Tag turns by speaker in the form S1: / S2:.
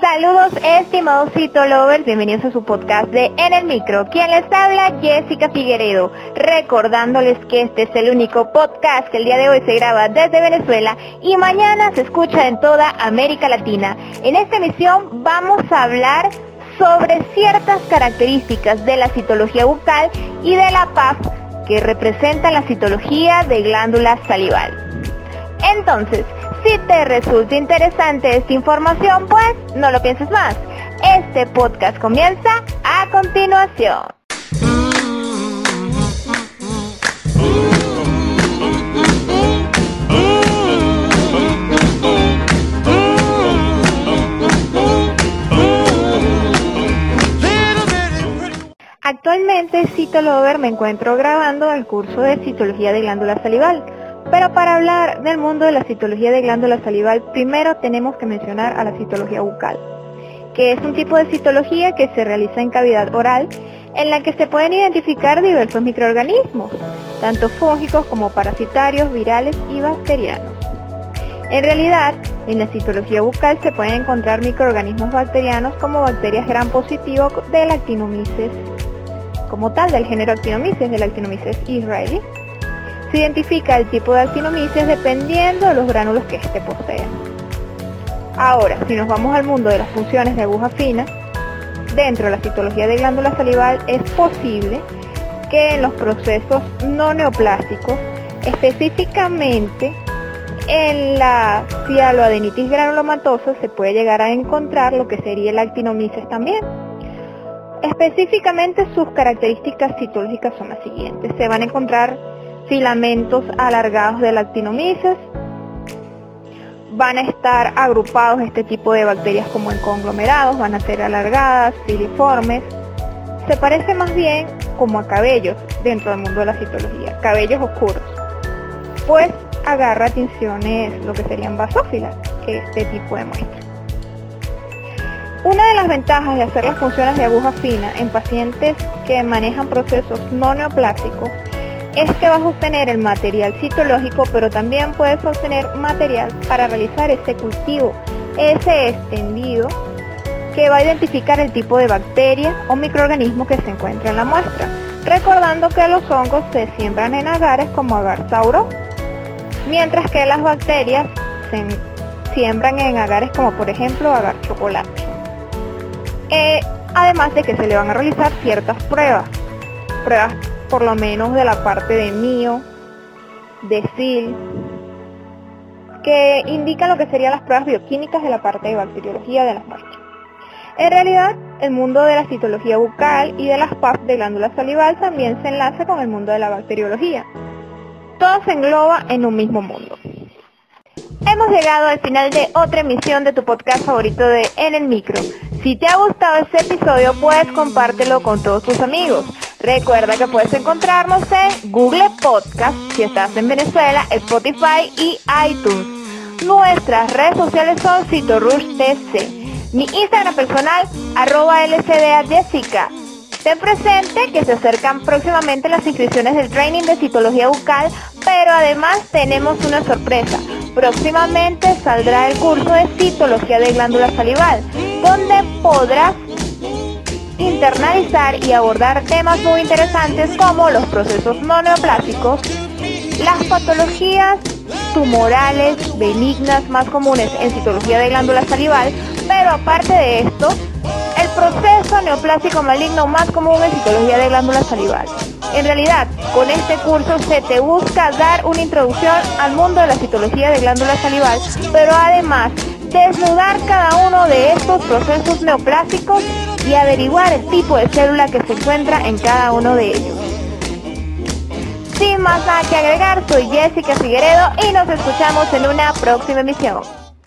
S1: Saludos estimados citolovers, bienvenidos a su podcast de En el Micro. Quien les habla, Jessica Figueredo, recordándoles que este es el único podcast que el día de hoy se graba desde Venezuela y mañana se escucha en toda América Latina. En esta emisión vamos a hablar sobre ciertas características de la citología bucal y de la PAF que representan la citología de glándula salival. Entonces, si te resulta interesante esta información, pues no lo pienses más. Este podcast comienza a continuación. Actualmente, Citolover me encuentro grabando el curso de citología de glándula salival pero para hablar del mundo de la citología de glándula salival, primero tenemos que mencionar a la citología bucal, que es un tipo de citología que se realiza en cavidad oral, en la que se pueden identificar diversos microorganismos, tanto fúngicos como parasitarios, virales y bacterianos. En realidad, en la citología bucal se pueden encontrar microorganismos bacterianos como bacterias gran positivo del Actinomyces, como tal del género Actinomyces, del Actinomyces israelí, se identifica el tipo de actinomyces dependiendo de los gránulos que éste posea. Ahora, si nos vamos al mundo de las funciones de aguja fina, dentro de la citología de glándula salival es posible que en los procesos no neoplásticos, específicamente en la cialoadenitis granulomatosa se puede llegar a encontrar lo que sería el actinomyces también. Específicamente sus características citológicas son las siguientes. Se van a encontrar filamentos alargados de actinomyces. Van a estar agrupados este tipo de bacterias como en conglomerados, van a ser alargadas, filiformes. Se parece más bien como a cabellos dentro del mundo de la citología, cabellos oscuros. Pues agarra tinciones, lo que serían basófilas, este tipo de muestra. Una de las ventajas de hacer las funciones de aguja fina en pacientes que manejan procesos no neoplásticos es que vas a obtener el material citológico, pero también puedes obtener material para realizar ese cultivo, ese extendido que va a identificar el tipo de bacteria o microorganismo que se encuentra en la muestra, recordando que los hongos se siembran en agares como agar sauro, mientras que las bacterias se siembran en agares como por ejemplo agar chocolate. Eh, además de que se le van a realizar ciertas pruebas, pruebas por lo menos de la parte de mío, de que indican lo que serían las pruebas bioquímicas de la parte de bacteriología de las muestras. En realidad, el mundo de la citología bucal y de las PAF de glándula salival también se enlaza con el mundo de la bacteriología. Todo se engloba en un mismo mundo. Hemos llegado al final de otra emisión de tu podcast favorito de En el Micro. Si te ha gustado este episodio, puedes compártelo con todos tus amigos. Recuerda que puedes encontrarnos en Google Podcast si estás en Venezuela, Spotify y iTunes. Nuestras redes sociales son CitoRushTC. Mi Instagram personal, arroba LCDA Jessica. Ten presente que se acercan próximamente las inscripciones del training de citología bucal, pero además tenemos una sorpresa. Próximamente saldrá el curso de citología de glándula salival, donde podrás internalizar y abordar temas muy interesantes como los procesos no neoplásticos, las patologías tumorales benignas más comunes en citología de glándula salival, pero aparte de esto, el proceso neoplásico maligno más común en citología de glándula salival. En realidad, con este curso se te busca dar una introducción al mundo de la citología de glándula salival, pero además desnudar cada uno de estos procesos neoplásicos y averiguar el tipo de célula que se encuentra en cada uno de ellos. Sin más nada que agregar, soy Jessica Figueredo y nos escuchamos en una próxima emisión.